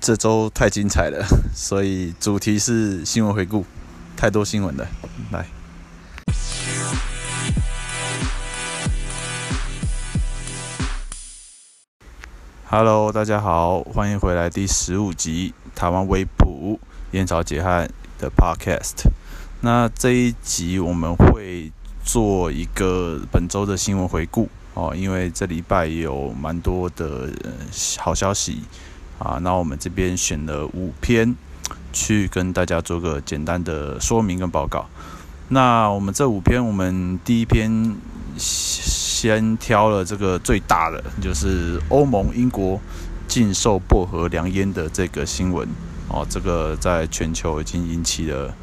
这周太精彩了，所以主题是新闻回顾，太多新闻了。来，Hello，大家好，欢迎回来第十五集台湾微普烟草解汉的 Podcast。那这一集我们会做一个本周的新闻回顾哦，因为这礼拜有蛮多的好消息。啊，那我们这边选了五篇，去跟大家做个简单的说明跟报告。那我们这五篇，我们第一篇先挑了这个最大的，就是欧盟、英国禁售薄荷凉烟的这个新闻。哦，这个在全球已经引起了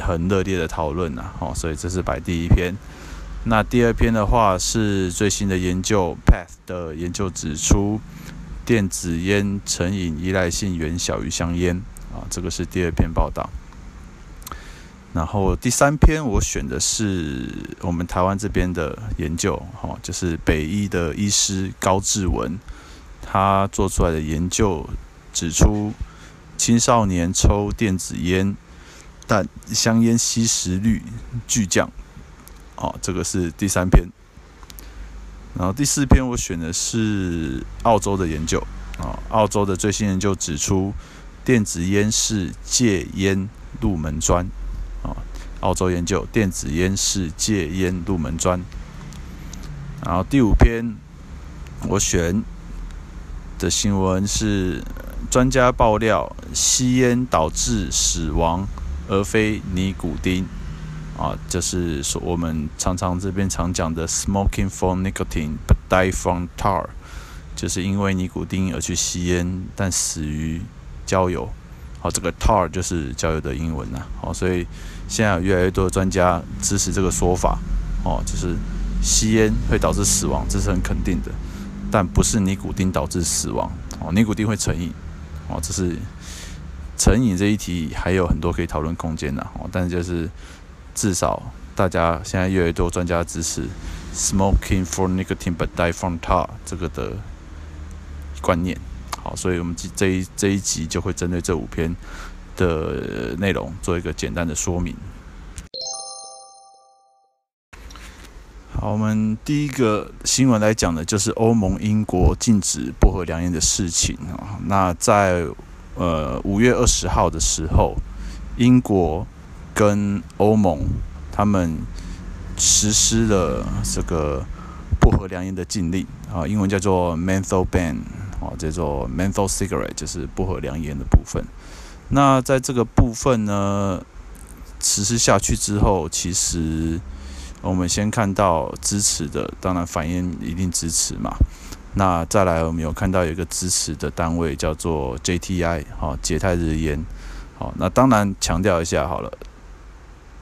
很热烈的讨论了。哦，所以这是摆第一篇。那第二篇的话是最新的研究，PATH 的研究指出。电子烟成瘾依赖性远小于香烟啊，这个是第二篇报道。然后第三篇我选的是我们台湾这边的研究，哈，就是北医的医师高志文，他做出来的研究指出，青少年抽电子烟，但香烟吸食率巨降，啊，这个是第三篇。然后第四篇我选的是澳洲的研究啊，澳洲的最新研究指出，电子烟是戒烟入门砖啊。澳洲研究电子烟是戒烟入门砖。然后第五篇我选的新闻是专家爆料，吸烟导致死亡，而非尼古丁。啊，就是说我们常常这边常讲的 “smoking for nicotine but die from tar”，就是因为尼古丁而去吸烟，但死于焦油。好，这个 “tar” 就是焦油的英文呐。好，所以现在有越来越多的专家支持这个说法。哦，就是吸烟会导致死亡，这是很肯定的，但不是尼古丁导致死亡。哦，尼古丁会成瘾。哦，这是成瘾这一题还有很多可以讨论空间的。哦，但就是。至少大家现在越来越多专家支持 “smoking for nicotine but die from tar” 这个的观念。好，所以我们这一这一集就会针对这五篇的内容做一个简单的说明。好，我们第一个新闻来讲的就是欧盟、英国禁止薄荷凉烟的事情啊。那在呃五月二十号的时候，英国。跟欧盟他们实施了这个薄荷良烟的禁令啊，英文叫做 menthol ban 啊，叫做 menthol cigarette，就是薄荷良烟的部分。那在这个部分呢，实施下去之后，其实我们先看到支持的，当然反应一定支持嘛。那再来，我们有看到有一个支持的单位叫做 JTI，好，捷泰日烟，好，那当然强调一下好了。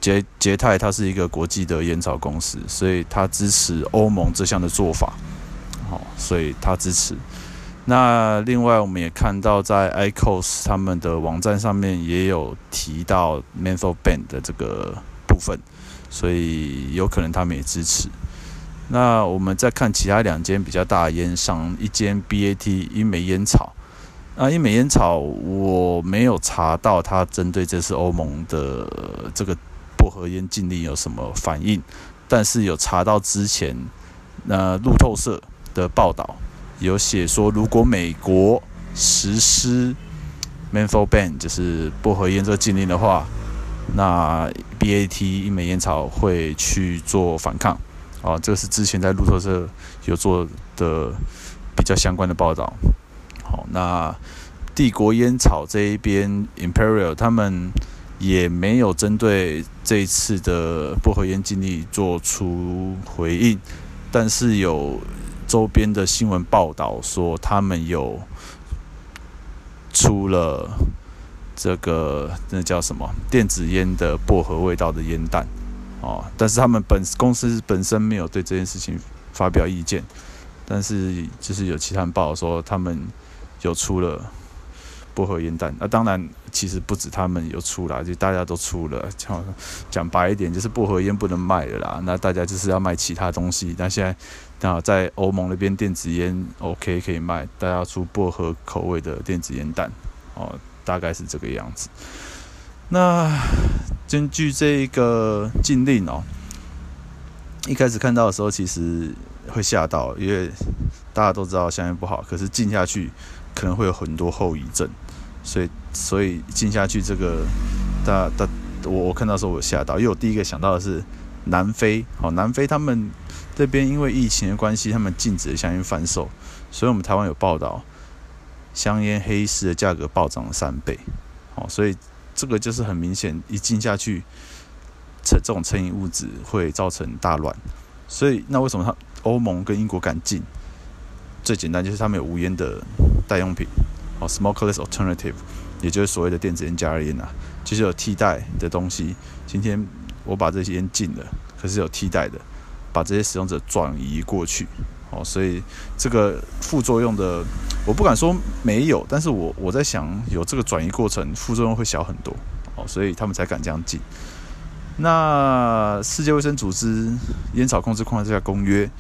捷捷泰它是一个国际的烟草公司，所以它支持欧盟这项的做法，好，所以它支持。那另外我们也看到，在 iCos 他们的网站上面也有提到 menthol ban 的这个部分，所以有可能他们也支持。那我们再看其他两间比较大的烟商，一间 BAT 英美烟草，啊，英美烟草我没有查到它针对这次欧盟的这个。薄荷烟禁令有什么反应？但是有查到之前，那路透社的报道有写说，如果美国实施 menthol ban，就是薄荷烟这个禁令的话，那 BAT 英美烟草会去做反抗。啊，这个是之前在路透社有做的比较相关的报道。好，那帝国烟草这一边 Imperial 他们。也没有针对这一次的薄荷烟禁令做出回应，但是有周边的新闻报道说，他们有出了这个那叫什么电子烟的薄荷味道的烟弹哦，但是他们本公司本身没有对这件事情发表意见，但是就是有其他人报道说他们有出了薄荷烟弹。那、当然，其实不止他们有出啦，就大家都出了。讲讲白一点，就是薄荷烟不能卖了啦。那大家就是要卖其他东西。那现在刚好在欧盟那边电子烟 OK 可以卖，大家出薄荷口味的电子烟弹哦，大概是这个样子。那根据这个禁令哦，一开始看到的时候，其实会吓到，因为大家都知道香烟不好，可是禁下去。可能会有很多后遗症，所以所以进下去这个，大大我我看到时候我吓到，因为我第一个想到的是南非，好，南非他们这边因为疫情的关系，他们禁止了香烟贩售，所以我们台湾有报道，香烟黑市的价格暴涨了三倍，好，所以这个就是很明显，一进下去，成这种成瘾物质会造成大乱，所以那为什么他欧盟跟英国敢禁？最简单就是他们有无烟的。代用品，哦，smokeless alternative，也就是所谓的电子烟加热烟啊，其实有替代的东西。今天我把这些烟禁了，可是有替代的，把这些使用者转移过去，哦，所以这个副作用的，我不敢说没有，但是我我在想，有这个转移过程，副作用会小很多，哦，所以他们才敢这样禁。那世界卫生组织烟草控制框架公约，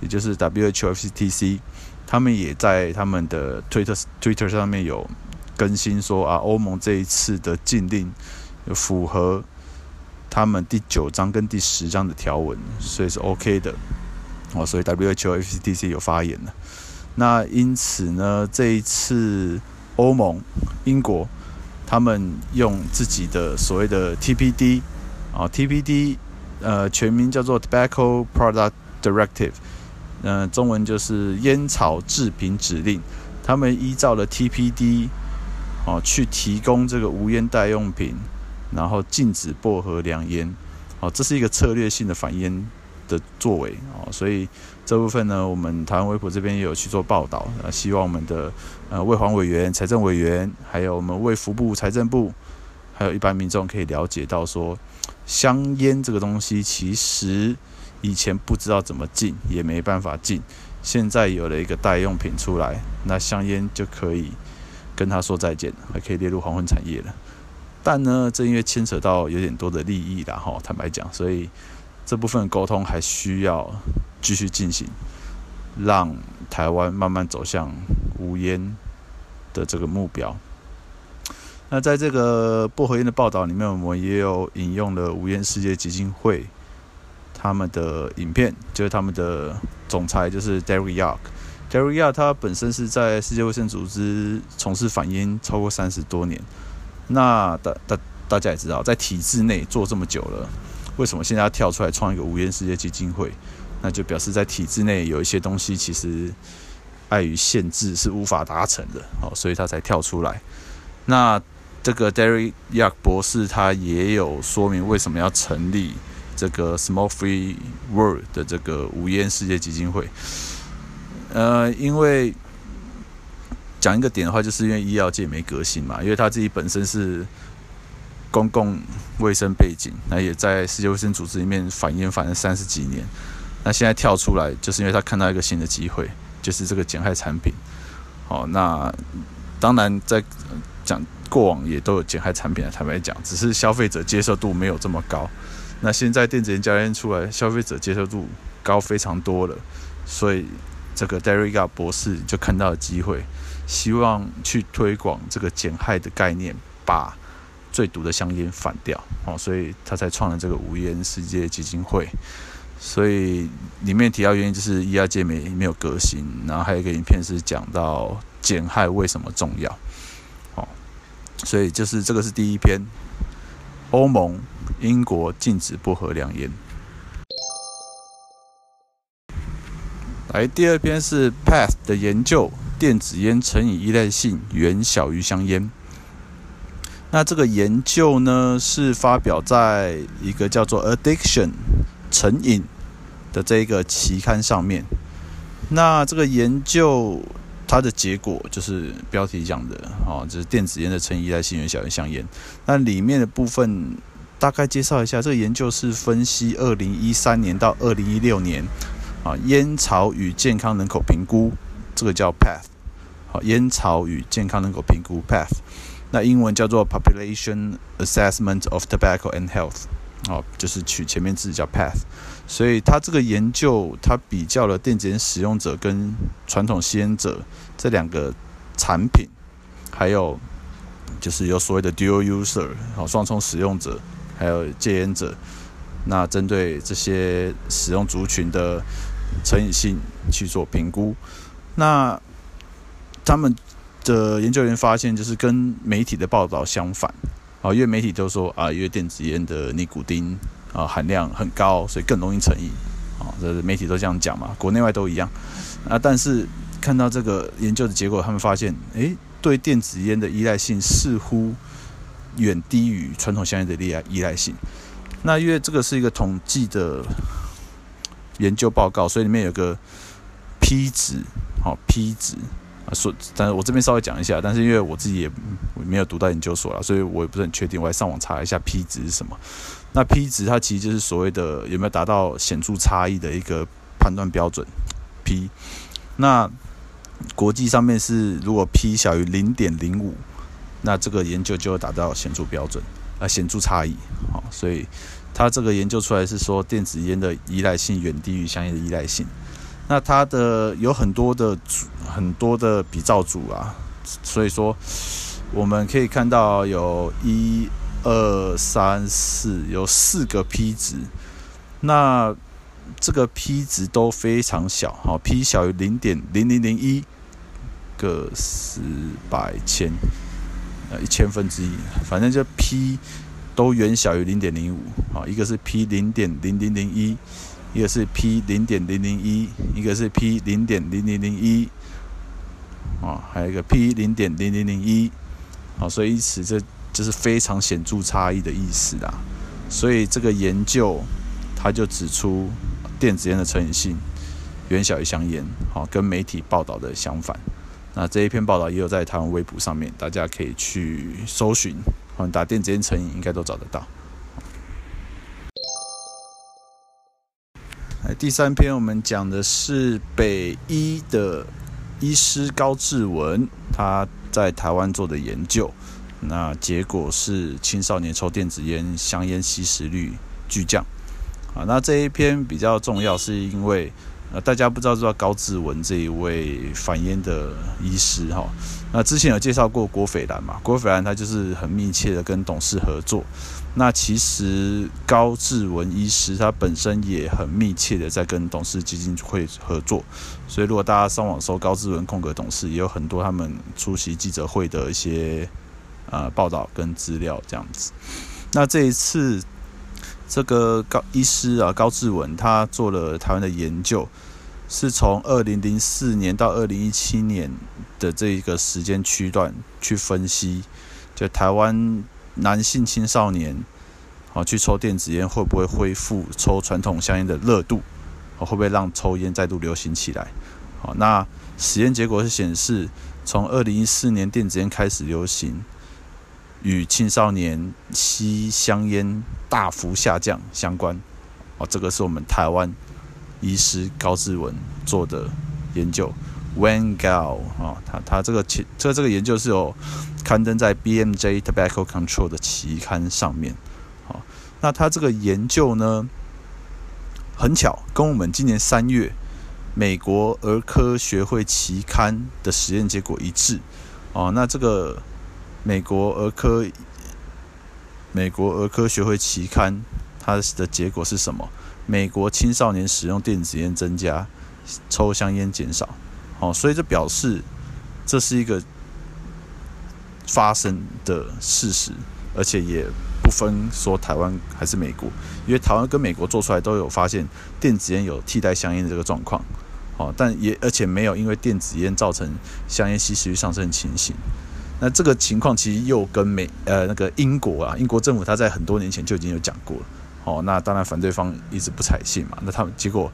也就是 WHO-FCTC。他们也在他们的 Twitter Twitter 上面有更新说啊，欧盟这一次的禁令符合他们第九章跟第十章的条文，所以是 OK 的哦。所以 WHO FCTC 有发言了。那因此呢，这一次欧盟英国他们用自己的所谓的 TPD 啊，TPD 呃全名叫做 Tobacco Product Directive。嗯、中文就是烟草制品指令，他们依照了 TPD 哦，去提供这个无烟代用品，然后禁止薄荷凉烟，哦，这是一个策略性的反烟的作为哦，所以这部分呢，我们台湾微博这边也有去做报道，呃，希望我们的呃卫环委员、财政委员，还有我们卫福部、财政部，还有一般民众可以了解到说，香烟这个东西其实。以前不知道怎么禁，也没办法禁。现在有了一个代用品出来，那香烟就可以跟他说再见，还可以列入黄昏产业了。但呢，这因为牵扯到有点多的利益啦，哈，坦白讲，所以这部分沟通还需要继续进行，让台湾慢慢走向无烟的这个目标。那在这个薄荷烟的报道里面，我们也有引用了无烟世界基金会。他们的影片就是他们的总裁，就是 Derek Yark。Derek Yark 他本身是在世界卫生组织从事反烟超过三十多年。那大大大家也知道，在体制内做这么久了，为什么现在要跳出来创一个无烟世界基金会？那就表示在体制内有一些东西其实碍于限制是无法达成的，哦，所以他才跳出来。那这个 Derek Yark 博士他也有说明为什么要成立。这个 Smoke Free World 的这个无烟世界基金会，呃，因为讲一个点的话，就是因为医药界没革新嘛，因为他自己本身是公共卫生背景，那也在世界卫生组织里面反烟反了三十几年，那现在跳出来，就是因为他看到一个新的机会，就是这个减害产品。好，那当然在讲过往也都有减害产品的，坦白讲，只是消费者接受度没有这么高。那现在电子烟加热烟出来，消费者接受度高非常多了，所以这个 Derek Yark 博士就看到了机会，希望去推广这个减害的概念，把最毒的香烟反掉哦，所以他才创了这个无烟世界基金会。所以里面提到原因就是医药界没没有革新，然后还有一个影片是讲到减害为什么重要，哦，所以就是这个是第一篇，欧盟。英国禁止薄荷凉烟。来，第二篇是 PATH 的研究，电子烟成瘾依赖性远小于香烟。那这个研究呢，是发表在一个叫做 Addiction 成瘾的这一个期刊上面。那这个研究它的结果就是标题讲的，哦，就是电子烟的成瘾依赖性远小于香烟。那里面的部分。大概介绍一下，这个研究是分析二零一三年到二零一六年啊烟草与健康人口评估，这个叫 PATH 好，烟草与健康人口评估 （PATH），那英文叫做 Population Assessment of Tobacco and Health，哦，就是取前面字叫 PATH。所以他这个研究，他比较了电子烟使用者跟传统吸烟者这两个产品，还有就是有所谓的 dual user，好，双重使用者，还有戒烟者。那针对这些使用族群的成瘾性去做评估，那他们的研究员发现，就是跟媒体的报道相反，啊，因为媒体都说啊，因为电子烟的尼古丁啊含量很高，所以更容易成瘾，啊，这媒体都这样讲嘛，国内外都一样，啊，但是看到这个研究的结果，他们发现，诶，对电子烟的依赖性似乎远低于传统香烟的依赖依赖性。那因为这个是一个统计的研究报告，所以里面有个 P 值，好 P 值啊，说，但是我这边稍微讲一下，但是因为我自己也没有读到研究所了，所以我也不是很确定，我还上网查一下 P 值是什么。那 P 值它其实就是所谓的有没有达到显著差异的一个判断标准 P。那国际上面是如果 P 小于零点零五，那这个研究就会达到显著标准。啊，显著差异，好，所以他这个研究出来是说，电子烟的依赖性远低于香烟的依赖性。那它的有很多的组，很多的比照组啊，所以说我们可以看到有一二三四，有四个 P 值，那这个 P 值都非常小，好，P 小于零点零零零一个十百千。呃，一千分之一，反正就 P 都远小于零点零五，啊，一个是 P 零点零零零一，一个是 P 零点零零一，一个是 P 零点零零零一，啊，还有一个 P 零点零零零一，啊，所以因此这就是非常显著差异的意思啦。所以这个研究它就指出，电子烟的成瘾性远小于香烟，好，跟媒体报道的相反。那这一篇报道也有在台湾微博上面，大家可以去搜寻，打电子烟成瘾应该都找得到。第三篇我们讲的是北医的医师高志文，他在台湾做的研究，那结果是青少年抽电子烟、香烟吸食率巨降。啊，那这一篇比较重要，是因为。呃，大家不知道知道高志文这一位反烟的医师哈？那之前有介绍过郭斐然嘛？郭斐然他就是很密切的跟董事合作。那其实高志文医师他本身也很密切的在跟董事基金会合作。所以如果大家上网搜高志文空格董事，也有很多他们出席记者会的一些呃报道跟资料这样子。那这一次。这个高医师啊，高志文他做了台湾的研究，是从二零零四年到二零一七年的这一个时间区段去分析，就台湾男性青少年，好去抽电子烟会不会恢复抽传统香烟的热度，会不会让抽烟再度流行起来？好，那实验结果是显示，从二零一四年电子烟开始流行。与青少年吸香烟大幅下降相关，哦，这个是我们台湾医师高志文做的研究。Wen Gao 啊，他他这个其这这个研究是有刊登在 BMJ Tobacco Control 的期刊上面。好，那他这个研究呢，很巧跟我们今年三月美国儿科学会期刊的实验结果一致。哦，那这个。美国儿科美国儿科学会期刊，它的结果是什么？美国青少年使用电子烟增加，抽香烟减少。哦，所以这表示这是一个发生的事实，而且也不分说台湾还是美国，因为台湾跟美国做出来都有发现电子烟有替代香烟的这个状况。哦，但也而且没有因为电子烟造成香烟吸食率上升的情形。那这个情况其实又跟美呃那个英国啊，英国政府他在很多年前就已经有讲过了，哦，那当然反对方一直不采信嘛，那他们结果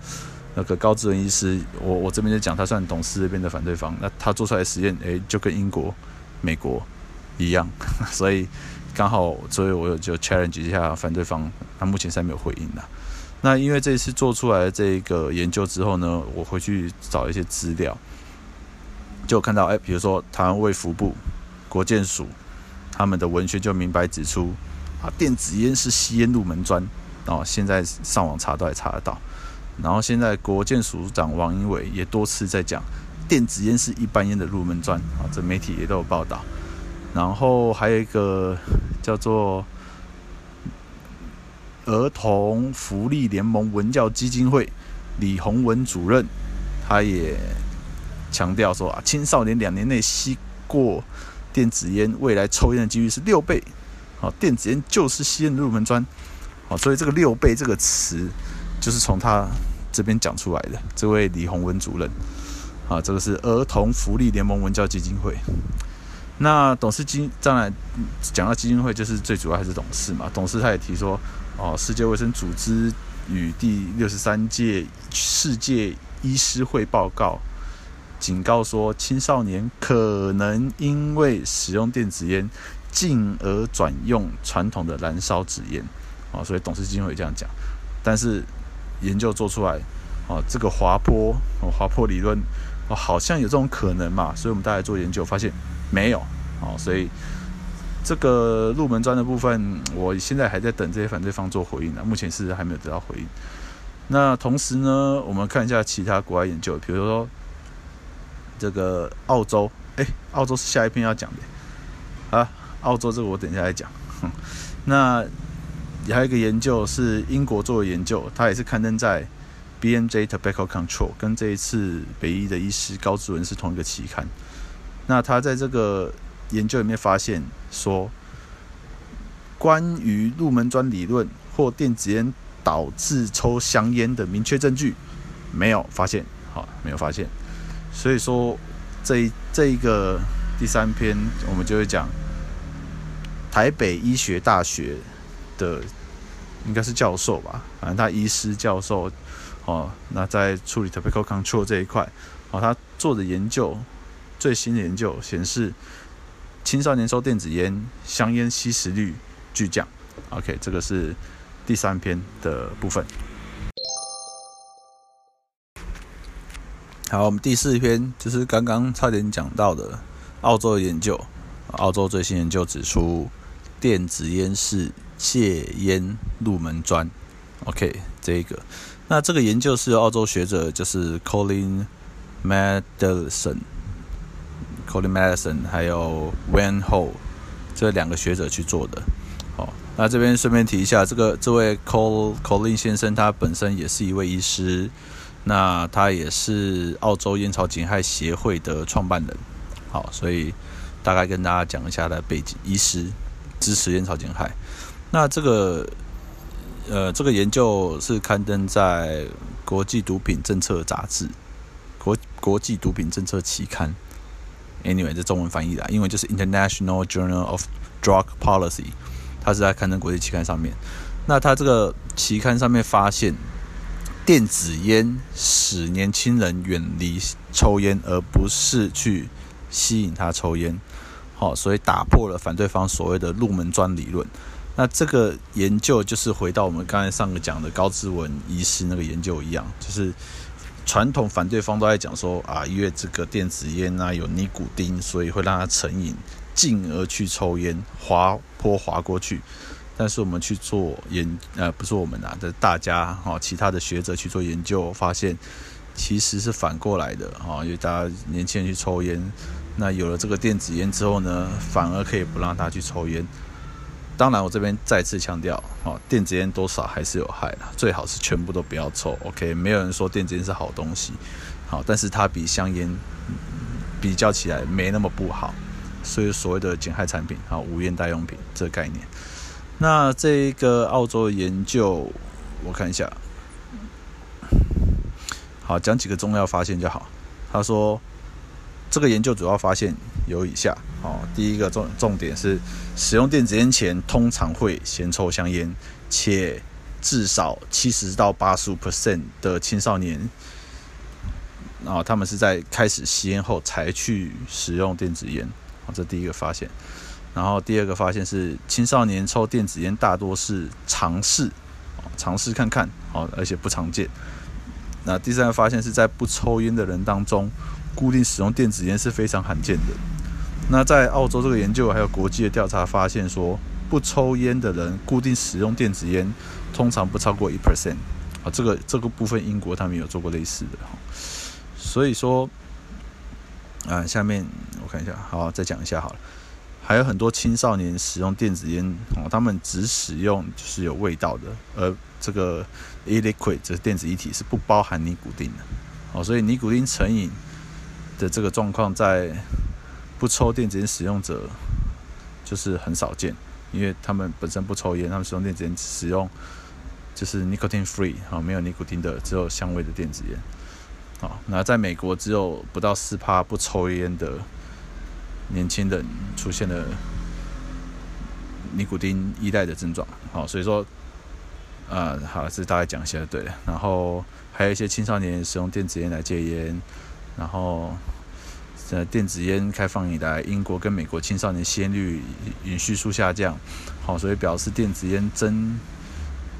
那个高志文医师，我我这边就讲他算董事这边的反对方，那他做出来的实验，诶，就跟英国、美国一样，所以刚好，所以我就 challenge 一下反对方，他目前是没有回应的。那因为这次做出来这个研究之后呢，我回去找一些资料。就看到，哎，比如说台湾卫福部、国健署他们的文宣就明白指出，啊，电子烟是吸烟入门砖，哦，现在上网查都还查得到。然后现在国健署长王英伟也多次在讲，电子烟是一般烟的入门砖，啊，这媒体也都有报道。然后还有一个叫做儿童福利联盟文教基金会李洪文主任，他也强调说啊，青少年两年内吸过电子烟，未来抽烟的几率是六倍。好，电子烟就是吸烟的入门砖。好，所以这个六倍这个词就是从他这边讲出来的。这位李洪文主任，啊，这个是儿童福利联盟文教基金会。那董事基当然讲到基金会，就是最主要还是董事嘛。董事他也提说，哦，世界卫生组织与第六十三届世界医师会报告警告说，青少年可能因为使用电子烟，进而转用传统的燃烧纸烟。哦，所以董事基金会这样讲。但是研究做出来，哦，这个滑坡，哦，滑坡理论，哦，好像有这种可能嘛。所以我们大家做研究发现。没有，好，所以这个入门砖的部分，我现在还在等这些反对方做回应呢。目前是还没有得到回应。那同时呢，我们看一下其他国外研究，比如说这个澳洲，哎，澳洲是下一篇要讲的啊。澳洲这个我等一下来讲。那还有一个研究是英国做的研究，它也是刊登在 BMJ Tobacco Control，跟这一次北医的医师高志文是同一个期刊。那他在这个研究里面发现说，关于入门砖理论或电子烟导致抽香烟的明确证据没有发现，好，没有发现。所以说这这一个第三篇我们就会讲台北医学大学的应该是教授吧，反正他医师教授哦，那在处理 tobacco control 这一块，哦，他做的研究。最新的研究显示，青少年抽电子烟，香烟吸食率巨降。OK，这个是第三篇的部分。好，我们第四篇就是刚刚差点讲到的澳洲研究。澳洲最新研究指出，电子烟是戒烟入门砖。OK，这一个，那这个研究是由澳洲学者就是 Colin Madelson。Colin Madison 还有 Wen Ho 这两个学者去做的。哦，那这边顺便提一下，这个这位 Col Colin 先生，他本身也是一位医师，那他也是澳洲烟草减害协会的创办人。好，所以大概跟大家讲一下他的背景，医师支持烟草减害。那这个呃，这个研究是刊登在国际毒品政策杂志，国国际毒品政策期刊。Anyway，这中文翻译的，英文就是 International Journal of Drug Policy，它是在刊登国际期刊上面。那它这个期刊上面发现，电子烟使年轻人远离抽烟，而不是去吸引他抽烟。好，所以打破了反对方所谓的入门砖理论。那这个研究就是回到我们刚才上个讲的高志文医师那个研究一样，就是。传统反对方都在讲说啊，因为这个电子烟啊有尼古丁，所以会让他成瘾，进而去抽烟，滑坡滑过去。但是我们去做研，呃，不是我们啊，这大家哈，其他的学者去做研究，发现其实是反过来的哈，因为大家年轻人去抽烟，那有了这个电子烟之后呢，反而可以不让他去抽烟。当然，我这边再次强调，哦，电子烟多少还是有害的，最好是全部都不要抽。OK，没有人说电子烟是好东西，好，但是它比香烟比较起来没那么不好，所以所谓的减害产品，好，无烟代用品这个概念。那这个澳洲的研究，我看一下，好，讲几个重要发现就好。他说。这个研究主要发现有以下，哦，第一个重重点是，使用电子烟前通常会先抽香烟，且至少七十到八十五 percent 的青少年，啊，他们是在开始吸烟后才去使用电子烟，啊，这第一个发现。然后第二个发现是，青少年抽电子烟大多是尝试，尝试看看，好而且不常见。那第三个发现是在不抽烟的人当中。固定使用电子烟是非常罕见的。那在澳洲这个研究还有国际的调查发现说，不抽烟的人固定使用电子烟通常不超过一 percent 啊。这个这个部分英国他们有做过类似的，所以说啊，下面我看一下，好，再讲一下好了。还有很多青少年使用电子烟哦，他们只使用就是有味道的，而这个 e-liquid 这电子液体是不包含尼古丁的哦，所以尼古丁成瘾的这个状况在不抽电子烟使用者就是很少见，因为他们本身不抽烟，他们使用电子烟使用就是 nicotine free 啊，没有尼古丁的，只有香味的电子烟啊。那在美国只有不到四趴不抽烟的。年轻人出现了尼古丁依赖的症状，好，所以说，呃，好，这大概讲一下对。然后还有一些青少年使用电子烟来戒烟，然后，呃，电子烟开放以来，英国跟美国青少年吸烟率允续数下降，好，所以表示电子烟增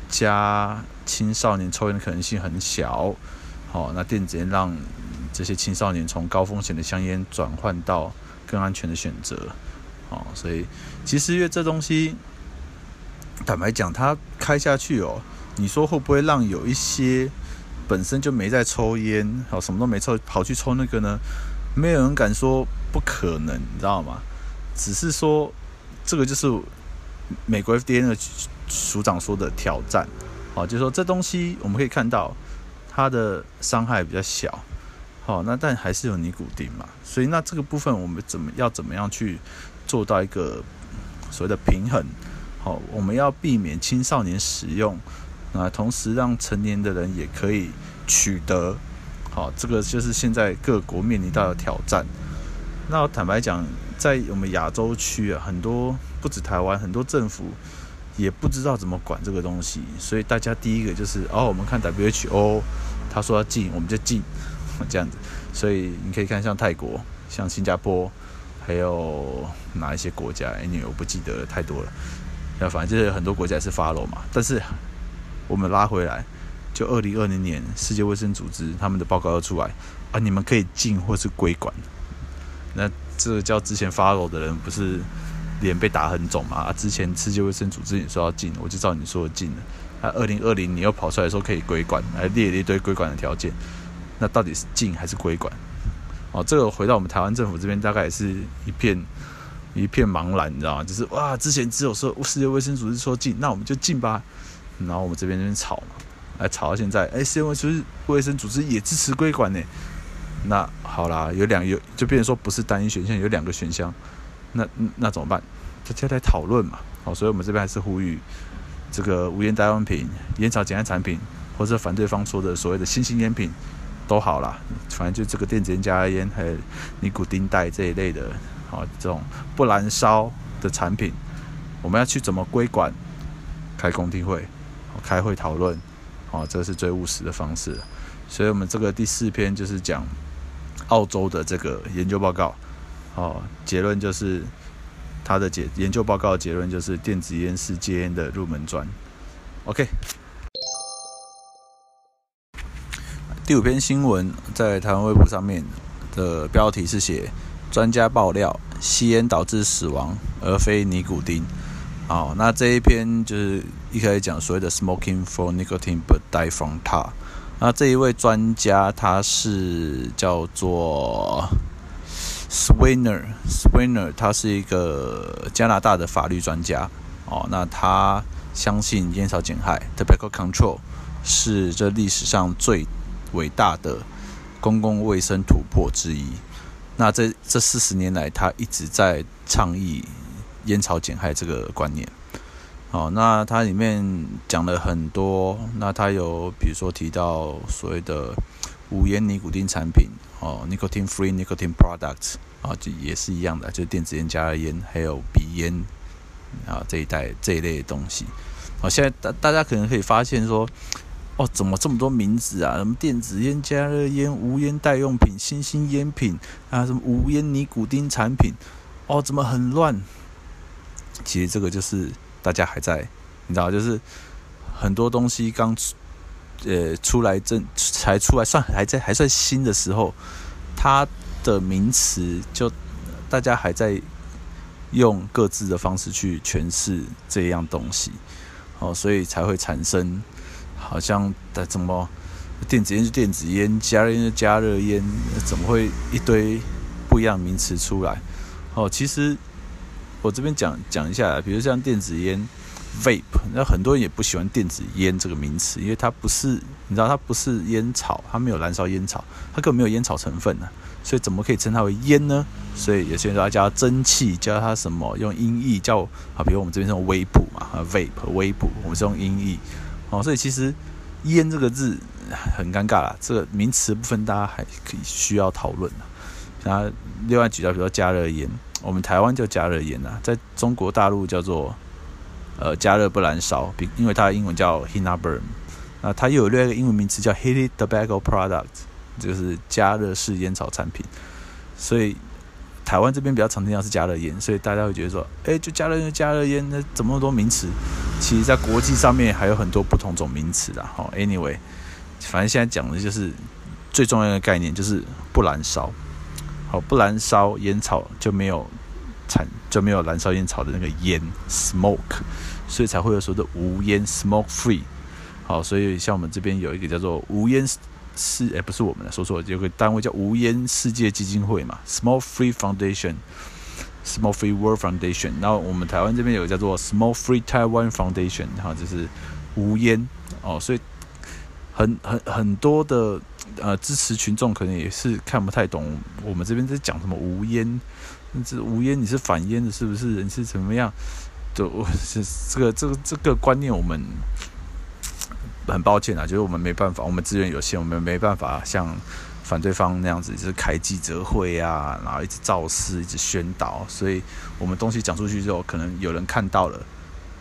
加青少年抽烟的可能性很小，好，那电子烟让这些青少年从高风险的香烟转换到更安全的选择，哦，所以其实因为这东西，坦白讲，它开下去哦，你说会不会让有一些本身就没在抽烟，哦，什么都没抽，跑去抽那个呢？没有人敢说不可能，你知道吗？只是说这个就是美国 FDA 的署长说的挑战，哦，就是说这东西我们可以看到它的伤害比较小。好，那但还是有尼古丁嘛，所以那这个部分我们怎么要怎么样去做到一个所谓的平衡？好，我们要避免青少年使用，啊，同时让成年的人也可以取得。好，这个就是现在各国面临到的挑战。那坦白讲，在我们亚洲区啊，很多不止台湾，很多政府也不知道怎么管这个东西，所以大家第一个就是哦，我们看 WHO，他说要禁，我们就禁。这样子，所以你可以看像泰国、像新加坡，还有哪一些国家？哎，你我不记得太多了。那反正就是很多国家是 follow 嘛。但是我们拉回来，就二零二零年世界卫生组织他们的报告要出来啊，你们可以禁或是归管。那这叫之前 follow 的人不是脸被打很肿嘛？啊，之前世界卫生组织也说要禁，我就照你说的禁了。啊，二零二零你又跑出来说可以归管，还列了一堆归管的条件。那到底是禁还是规管？哦，这个回到我们台湾政府这边，大概也是一片一片茫然，你知道吗？就是哇，之前只有说世界卫生组织说禁，那我们就禁吧。然后我们这边这边吵嘛，来吵到现在，哎，世界卫生卫生组织也支持规管呢。那好啦，有两有就变成说不是单一选项，有两个选项。那那怎么办？大家来讨论嘛。好，所以我们这边还是呼吁这个无烟代用品、烟草减害产品，或者反对方说的所谓的新型烟品。都好啦，反正就这个电子烟、加烟还有尼古丁袋这一类的，啊，这种不燃烧的产品，我们要去怎么规管？开公听会，开会讨论，啊，这是最务实的方式。所以我们这个第四篇就是讲澳洲的这个研究报告，哦，结论就是他的结研究报告结论就是电子烟是戒烟的入门砖。OK。第五篇新闻在台湾微博上面的标题是写专家爆料吸烟导致死亡而非尼古丁。好，那这一篇就是一开始讲所谓的 smoking for nicotine but die from tar。那这一位专家他是叫做 Swinner，Swinner 他是一个加拿大的法律专家。哦，那他相信烟草减害 tobacco control 是这历史上最伟大的公共卫生突破之一。那这这四十年来，他一直在倡议烟草减害这个观念。好，那它里面讲了很多。那他有比如说提到所谓的无烟尼古丁产品，哦，nicotine free nicotine products 啊，就也是一样的，就是电子烟、加热烟，还有鼻烟啊这一代这一类的东西。好，现在大大家可能可以发现说。哦，怎么这么多名字啊？什么电子烟、加热烟、无烟代用品、新兴烟品啊？什么无烟尼古丁产品？哦，怎么很乱？其实这个就是大家还在，你知道，就是很多东西刚出呃出来正才出来算还在还算新的时候，它的名词，就大家还在用各自的方式去诠释这样东西，哦，所以才会产生好像的怎么电子烟是电子烟，加热烟是加热烟，怎么会一堆不一样的名词出来？哦，其实我这边讲讲一下，比如像电子烟。vape，那很多人也不喜欢电子烟这个名词，因为它不是，你知道它不是烟草，它没有燃烧烟草，它根本没有烟草成分呢、所以怎么可以称它为烟呢？所以有些人说叫它蒸汽，叫它什么，用音译叫啊，比如我们这边是用微普嘛，啊 vape 和微普，我们是用音译，哦，所以其实烟这个字很尴尬啦，这个名词部分大家还可以需要讨论啊。那另外举到比如说加热烟，我们台湾叫加热烟啊，在中国大陆叫做。呃，加热不燃烧，比因为它的英文叫 heat not burn，那它又有另外一个英文名词叫 heated tobacco product，就是加热式烟草产品。所以台湾这边比较常听到是加热烟，所以大家会觉得说，哎，就加热烟，加热烟，那怎么那么多名词？其实，在国际上面还有很多不同种名词的。好，anyway，反正现在讲的就是最重要的概念就是不燃烧。好，不燃烧烟草就没有。产就没有燃烧烟草的那个烟 smoke，所以才会有说的无烟 smoke free。好，所以像我们这边有一个叫做无烟世，哎，不是我们的，说错，有个单位叫无烟世界基金会嘛，smoke free Foundation） Small free world foundation。然后我们台湾这边有个叫做 Small free Taiwan foundation，哈，就是无烟哦，所以很很很多的呃支持群众可能也是看不太懂我们这边在讲什么无烟。这无烟，你是反烟的，是不是？你是怎么样？就我是 这个这个这个观念，我们很抱歉啊，就是我们没办法，我们资源有限，我们没办法像反对方那样子，就是开记者会啊，然后一直造势，一直宣导。所以我们东西讲出去之后，可能有人看到了，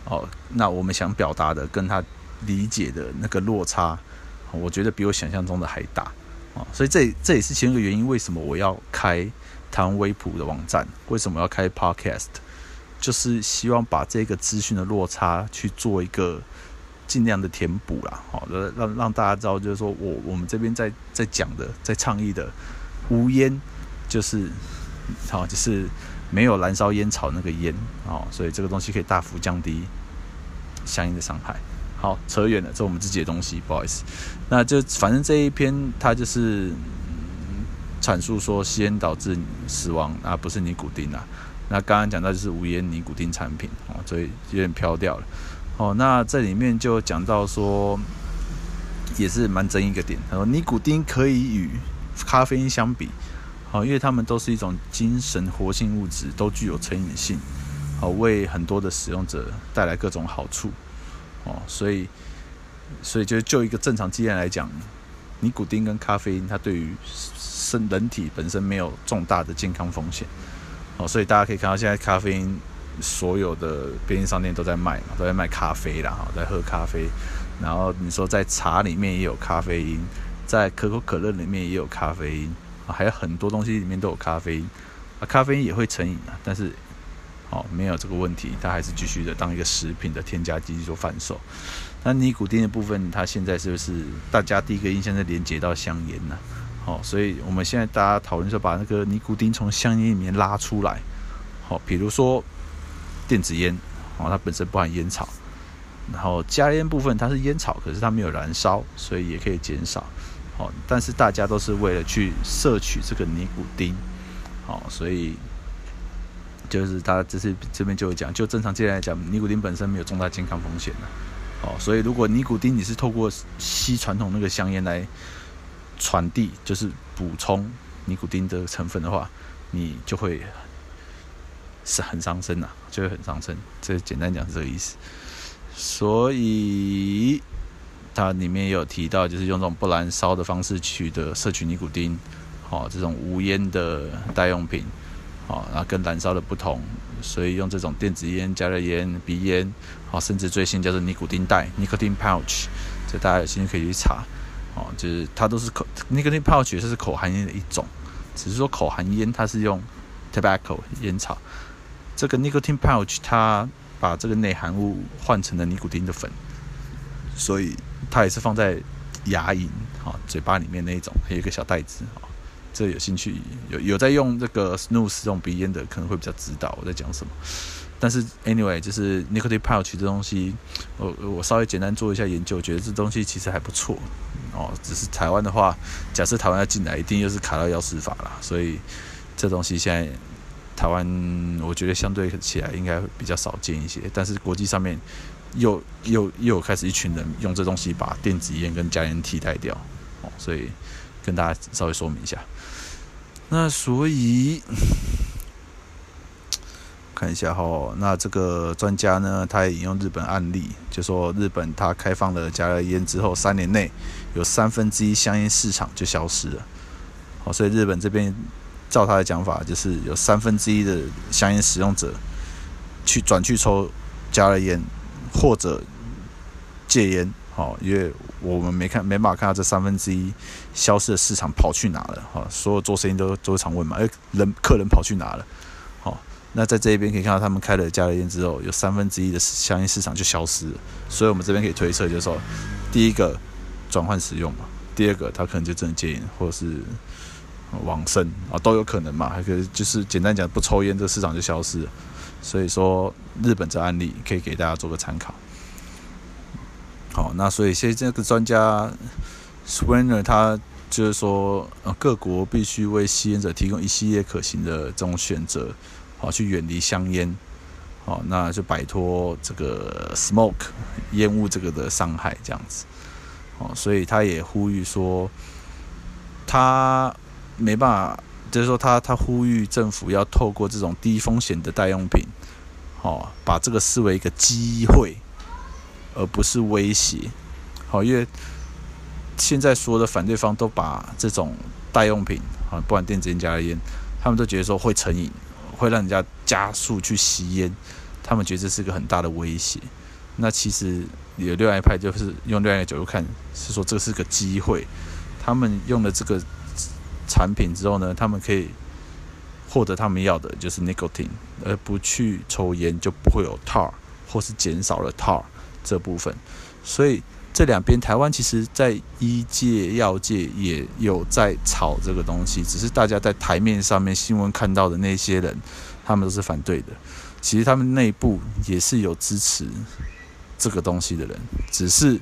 哦，那我们想表达的跟他理解的那个落差，我觉得比我想象中的还大啊。所以这这也是其中一个原因，为什么我要开。台湾微普的网站为什么要开 Podcast？就是希望把这个资讯的落差去做一个尽量的填补啦，好，让让大家知道，就是说我我们这边在在讲的，在倡议的无烟，就是好，就是没有燃烧烟草那个烟，哦，所以这个东西可以大幅降低相应的伤害。好，扯远了，这我们自己的东西，不好意思。那就反正这一篇它就是。阐述说吸烟导致死亡啊，不是尼古丁啊。那刚刚讲到就是无烟尼古丁产品哦，所以有点飘掉了。哦，那这里面就讲到说，也是蛮争议一个点。他说尼古丁可以与咖啡因相比，哦，因为它们都是一种精神活性物质，都具有成瘾性，哦，为很多的使用者带来各种好处。哦，所以，所以就就一个正常经验来讲，尼古丁跟咖啡因，它对于身人体本身没有重大的健康风险，哦，所以大家可以看到现在咖啡因所有的便利商店都在卖嘛，都在卖咖啡啦，哈，在喝咖啡。然后你说在茶里面也有咖啡因，在可口可乐里面也有咖啡因，还有很多东西里面都有咖啡因。啊，咖啡因也会成瘾啊，但是哦，没有这个问题，它还是继续的当一个食品的添加剂做贩售。那尼古丁的部分，它现在是不是大家第一个印象在连接到香烟呢？好，所以我们现在大家讨论说，把那个尼古丁从香烟里面拉出来。好，比如说电子烟，哦，它本身不含烟草，然后加烟部分它是烟草，可是它没有燃烧，所以也可以减少。哦，但是大家都是为了去摄取这个尼古丁。好，所以就是他这是这边就会讲，就正常界来讲，尼古丁本身没有重大健康风险的。哦，所以如果尼古丁你是透过吸传统那个香烟来。传递就是补充尼古丁的成分的话，你就会是很伤身呐，就会很伤身。这简单讲是这个意思。所以它里面有提到，就是用这种不燃烧的方式取得摄取尼古丁，好，这种无烟的代用品，好，然后跟燃烧的不同，所以用这种电子烟、加热烟、鼻烟，好，甚至最新叫做尼古丁袋 （nicotine pouch），这大家有兴趣可以去查。哦，就是它都是口尼古丁 pouch 是口含烟的一种，只是说口含烟它是用 tobacco 烟草，这个 nicotine pouch 它把这个内含物换成了尼古丁的粉，所以它也是放在牙龈、哦、嘴巴里面那一种，还有一个小袋子，哦，这有兴趣有有在用这个 snus 这种鼻烟的，可能会比较知道我在讲什么。但是 anyway，就是 nicotine pouch 这东西，我我稍微简单做一下研究，觉得这东西其实还不错哦。只是台湾的话，假设台湾要进来，一定又是卡到药师法啦，所以这东西现在台湾我觉得相对起来应该比较少见一些。但是国际上面又又又有开始一群人用这东西把电子烟跟加烟替代掉哦，所以跟大家稍微说明一下。那所以。看一下哈，那这个专家呢，他也引用日本案例，就说日本他开放了加热烟之后，三年内有三分之一香烟市场就消失了。好，所以日本这边照他的讲法，就是有三分之一的香烟使用者去转去抽加了烟或者戒烟。好，因为我们没看没办法看到这三分之一消失的市场跑去哪了。哈，所有做生意都都常问嘛，哎，人客人跑去哪了？那在这一边可以看到，他们开了加了烟之后，有三分之一的香烟市场就消失了。所以，我们这边可以推测，就是说，第一个转换使用嘛，第二个他可能就真的戒烟，或者是往生啊，都有可能嘛。还可以就是简单讲，不抽烟，这个市场就消失了。所以说，日本这案例可以给大家做个参考。好，那所以现在这个专家 s w i n e r 他就是说，呃，各国必须为吸烟者提供一系列可行的这种选择。好，去远离香烟，好，那就摆脱这个 smoke 烟雾这个的伤害，这样子，哦，所以他也呼吁说，他没办法，就是说他他呼吁政府要透过这种低风险的代用品，好，把这个视为一个机会，而不是威胁，好，因为现在所有的反对方都把这种代用品，啊，不管电子烟、加烟，他们都觉得说会成瘾。会让人家加速去吸烟，他们觉得这是个很大的威胁。那其实有另外一派，就是用另外一个角度看，是说这是个机会。他们用的这个产品之后呢，他们可以获得他们要的，就是 nicotine，而不去抽烟，就不会有 tar，或是减少了 tar 这部分。所以。这两边，台湾其实在医界、药界也有在炒这个东西，只是大家在台面上面新闻看到的那些人，他们都是反对的。其实他们内部也是有支持这个东西的人，只是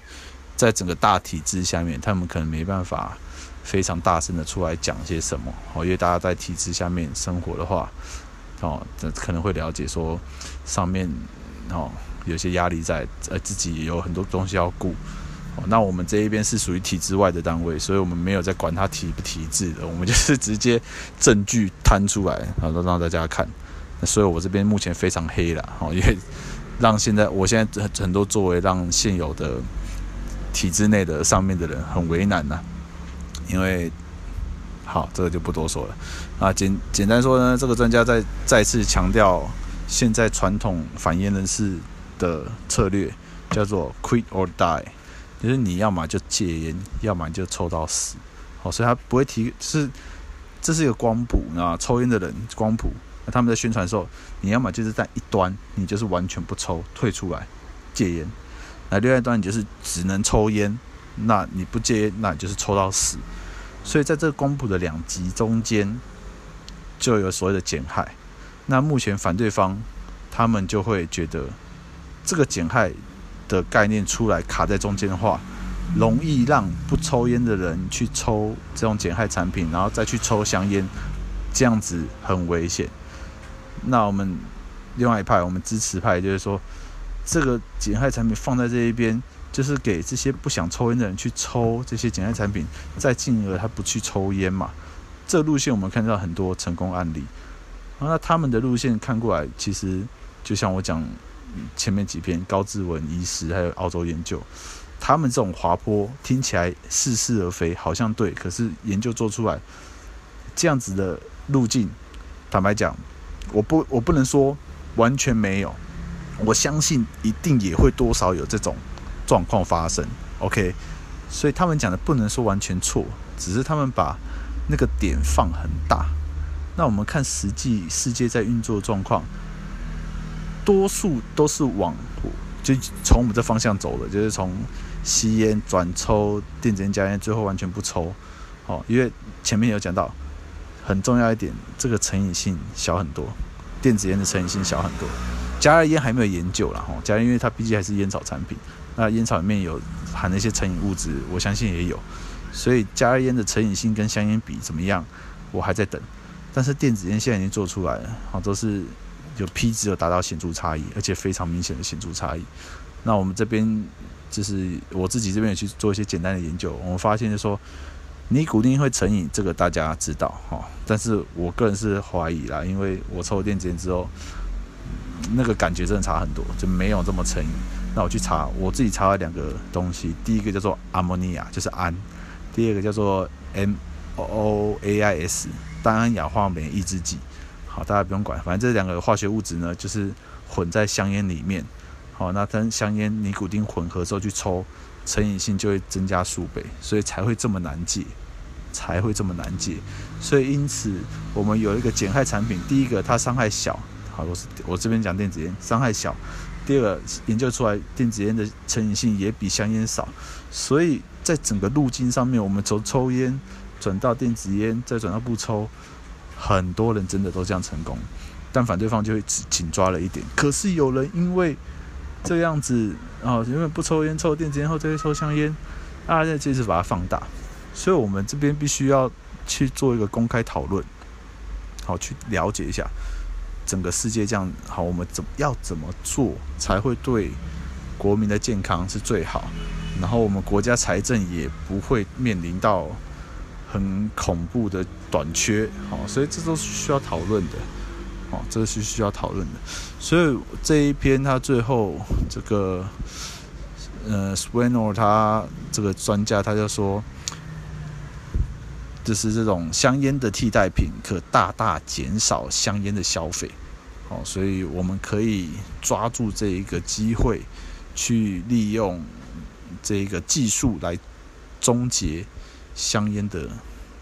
在整个大体制下面，他们可能没办法非常大声的出来讲些什么。哦，因为大家在体制下面生活的话，哦，可能会了解说上面哦有些压力在，呃，自己也有很多东西要顾。哦那我们这一边是属于体制外的单位，所以我们没有在管他体不体制的，我们就是直接证据摊出来，然 后让大家看。那所以我这边目前非常黑了，哦，因为让现在我现在很很多作为让现有的体制内的上面的人很为难呐。因为好，这个就不多说了啊。简简单说呢，这个专家再再次强调，现在传统反烟人士的策略叫做 “quit or die”。就是你要么就戒烟，要么就抽到死，好，所以他不会提，是这是一个光谱啊，抽烟的人光谱，他们在宣传的时候，你要么就是在一端，你就是完全不抽，退出来戒烟，那另外一端你就是只能抽烟，那你不戒，那你就是抽到死，所以在这个光谱的两极中间，就有所谓的减害，那目前反对方他们就会觉得这个减害。的概念出来卡在中间的话，容易让不抽烟的人去抽这种减害产品，然后再去抽香烟，这样子很危险。那我们另外一派，我们支持派就是说，这个减害产品放在这一边，就是给这些不想抽烟的人去抽这些减害产品，再进而他不去抽烟嘛。这路线我们看到很多成功案例，那他们的路线看过来，其实就像我讲。前面几篇高志文医师还有澳洲研究，他们这种滑坡听起来似是而非，好像对，可是研究做出来这样子的路径，坦白讲，我不我不能说完全没有，我相信一定也会多少有这种状况发生。OK，所以他们讲的不能说完全错，只是他们把那个点放很大。那我们看实际世界在运作状况。多数都是往就从我们这方向走的，就是从吸烟转抽电子烟、加烟，最后完全不抽。好，因为前面有讲到很重要一点，这个成瘾性小很多，电子烟的成瘾性小很多。加热烟还没有研究了哈，加热因为它毕竟还是烟草产品，那烟草里面有含那些成瘾物质，我相信也有，所以加热烟的成瘾性跟香烟比怎么样，我还在等。但是电子烟现在已经做出来了，好，都是有批次有达到显著差异，而且非常明显的显著差异。那我们这边就是我自己这边也去做一些简单的研究，我们发现就是说。尼古丁会成瘾，这个大家知道哈，但是我个人是怀疑啦，因为我抽了电子烟之后，那个感觉真的差很多，就没有这么成瘾。那我去查，我自己查了两个东西，第一个叫做阿摩尼亚，就是氨；第二个叫做 MOAIS，单胺氧化酶抑制剂。好，大家不用管，反正这两个化学物质呢，就是混在香烟里面。好，那跟香烟尼古丁混合之后去抽，成瘾性就会增加数倍，所以才会这么难戒。才会这么难戒，所以因此我们有一个减害产品。第一个，它伤害小，好，我是我这边讲电子烟伤害小。第二个，研究出来电子烟的成瘾性也比香烟少，所以在整个路径上面，我们从抽烟转到电子烟，再转到不抽，很多人真的都这样成功，但反对方就会只紧抓了一点。可是有人因为这样子啊，因为不抽烟，抽电子烟后再去抽香烟，啊，这次把它放大。所以，我们这边必须要去做一个公开讨论，好，去了解一下整个世界这样好，我们怎要怎么做才会对国民的健康是最好，然后我们国家财政也不会面临到很恐怖的短缺，好，所以这都是需要讨论的，好，这是需要讨论的。所以这一篇他最后这个呃，Swanor 他这个专家他就说。就是这种香烟的替代品，可大大减少香烟的消费，好，所以我们可以抓住这一个机会，去利用这一个技术来终结香烟的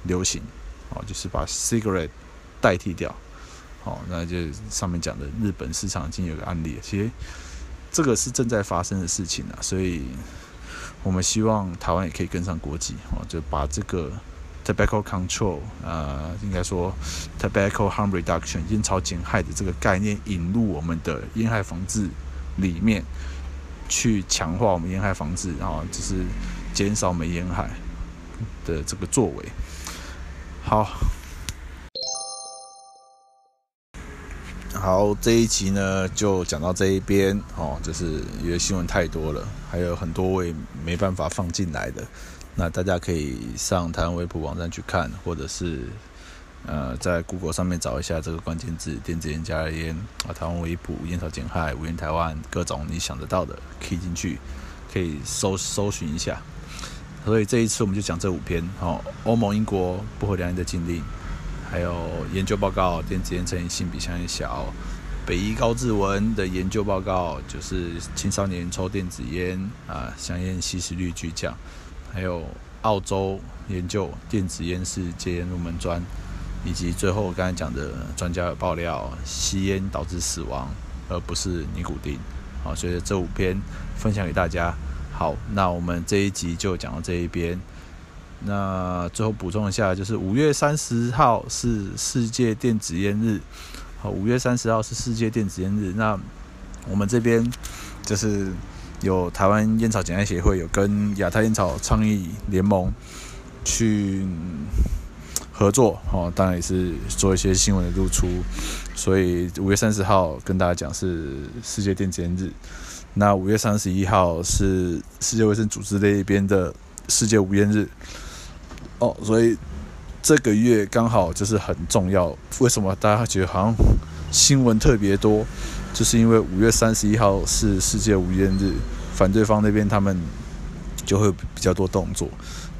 流行，好，就是把 cigarette 代替掉，好，那就上面讲的日本市场已经有个案例，其实这个是正在发生的事情啊，所以我们希望台湾也可以跟上国际，哦，就把这个。Tobacco control，呃，应该说 tobacco harm reduction，烟草减害的这个概念引入我们的烟害防治里面，去强化我们烟害防治，然后就是减少我们烟害的这个作为。好，好，这一集呢就讲到这一边哦，就是因为新闻太多了，还有很多位没办法放进来的。那大家可以上台湾微普网站去看，或者是呃在 Google 上面找一下这个关键字“电子烟、加热烟”啊，台湾微普烟草减害、无烟台湾，各种你想得到的可以进去，可以搜搜寻一下。所以这一次我们就讲这五篇哦：欧盟、英国不合良烟的禁令，还有研究报告，电子烟成瘾性比香烟小；北医高志文的研究报告，就是青少年抽电子烟啊，香烟吸食率巨降。还有澳洲研究电子烟是戒烟入门砖，以及最后我刚才讲的专家有爆料，吸烟导致死亡，而不是尼古丁。好，所以这五篇分享给大家。好，那我们这一集就讲到这一边。那最后补充一下，就是五月三十号是世界电子烟日。好，五月三十号是世界电子烟日。那我们这边就是。有台湾烟草减害协会有跟亚太烟草倡议联盟去合作，哦，当然也是做一些新闻的露出。所以五月三十号跟大家讲是世界电子烟日，那五月三十一号是世界卫生组织那一边的世界无烟日。哦，所以这个月刚好就是很重要。为什么大家觉得好像新闻特别多？就是因为五月三十一号是世界无烟日，反对方那边他们就会比较多动作。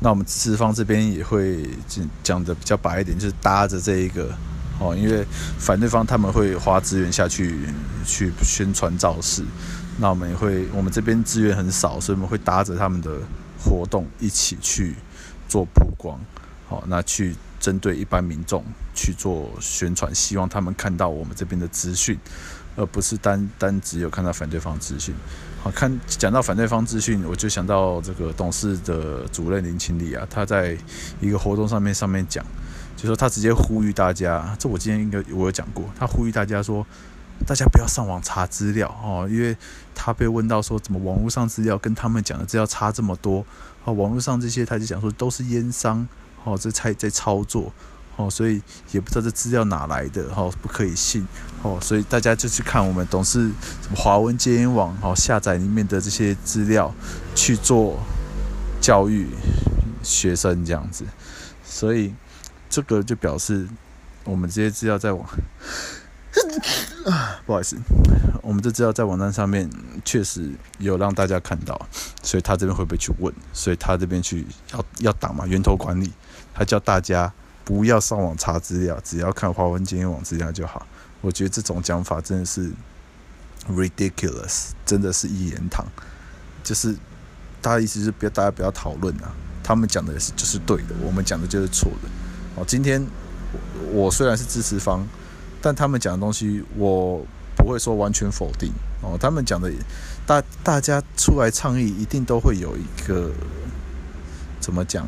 那我们支持方这边也会讲讲的比较白一点，就是搭着这一个哦，因为反对方他们会花资源下去去宣传造势，那我们也会，我们这边资源很少，所以我们会搭着他们的活动一起去做曝光，好，那去针对一般民众去做宣传，希望他们看到我们这边的资讯。而不是单单只有看到反对方资讯，好，看讲到反对方资讯，我就想到这个董事的主任林清丽啊，他在一个活动上面上面讲，就说他直接呼吁大家，这我今天应该我有讲过，他呼吁大家说，大家不要上网查资料哦，因为他被问到说，怎么网络上资料跟他们讲的资料差这么多？哦，网络上这些他就讲说都是烟商哦，这在在操作哦，所以也不知道这资料哪来的哦，不可以信哦，所以大家就去看我们董事什么华文戒烟网哦，下载里面的这些资料去做教育学生这样子，所以这个就表示我们这些资料在网。不好意思，我们这资料在网站上面确实有让大家看到，所以他这边会不会去问？所以他这边去要要挡嘛，源头管理，他叫大家不要上网查资料，只要看华文戒烟网资料就好。我觉得这种讲法真的是 ridiculous，真的是一言堂。就是大家意思是不要大家不要讨论啊，他们讲的是就是对的，我们讲的就是错的。哦，今天，我虽然是支持方。但他们讲的东西，我不会说完全否定哦。他们讲的，大大家出来倡议，一定都会有一个怎么讲，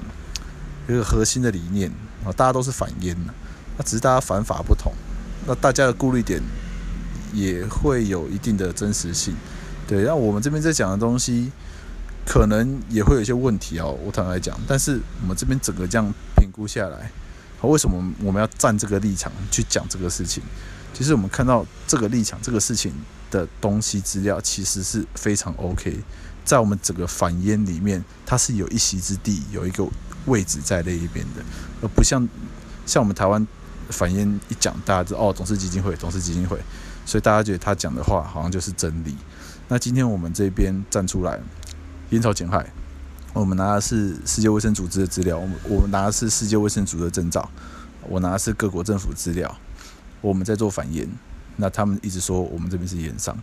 一个核心的理念啊。大家都是反烟的，那只是大家反法不同。那大家的顾虑点也会有一定的真实性，对。那我们这边在讲的东西，可能也会有一些问题哦。我坦白讲，但是我们这边整个这样评估下来。为什么我们要站这个立场去讲这个事情？其实我们看到这个立场、这个事情的东西资料，其实是非常 OK。在我们整个反烟里面，它是有一席之地，有一个位置在那一边的，而不像像我们台湾反烟一讲，大家知道哦，董事基金会，董事基金会，所以大家觉得他讲的话好像就是真理。那今天我们这边站出来，烟草减害。我们拿的是世界卫生组织的资料，我们我们拿的是世界卫生组织的证照，我拿的是各国政府资料，我们在做反烟，那他们一直说我们这边是烟商，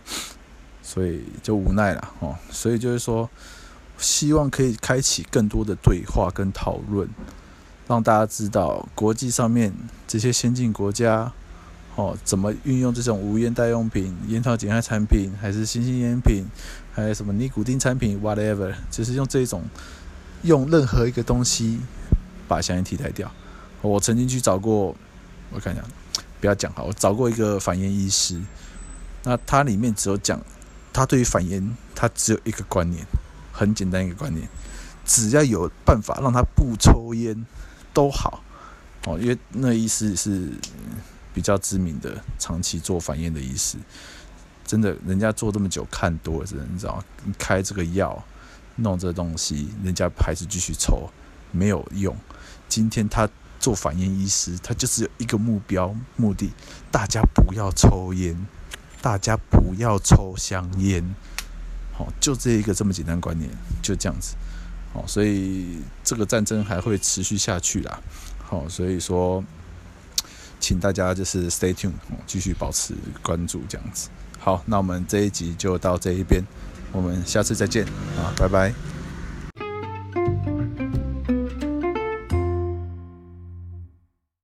所以就无奈了哦。所以就是说，希望可以开启更多的对话跟讨论，让大家知道国际上面这些先进国家。哦，怎么运用这种无烟代用品、烟草减害产品，还是新兴烟品，还有什么尼古丁产品，whatever，就是用这种用任何一个东西把香烟替代掉。我曾经去找过，我看一下，不要讲哈，我找过一个反烟医师，那他里面只有讲，他对于反烟，他只有一个观念，很简单一个观念，只要有办法让他不抽烟都好。哦，因为那医师是。比较知名的长期做反烟的医师，真的，人家做这么久看多了，真的，你知道？开这个药，弄这东西，人家还是继续抽，没有用。今天他做反烟医师，他就是有一个目标目的，大家不要抽烟，大家不要抽香烟，好，就这一个这么简单观念，就这样子，好，所以这个战争还会持续下去啦，好，所以说。请大家就是 stay tuned，继续保持关注这样子。好，那我们这一集就到这一边，我们下次再见啊，拜拜。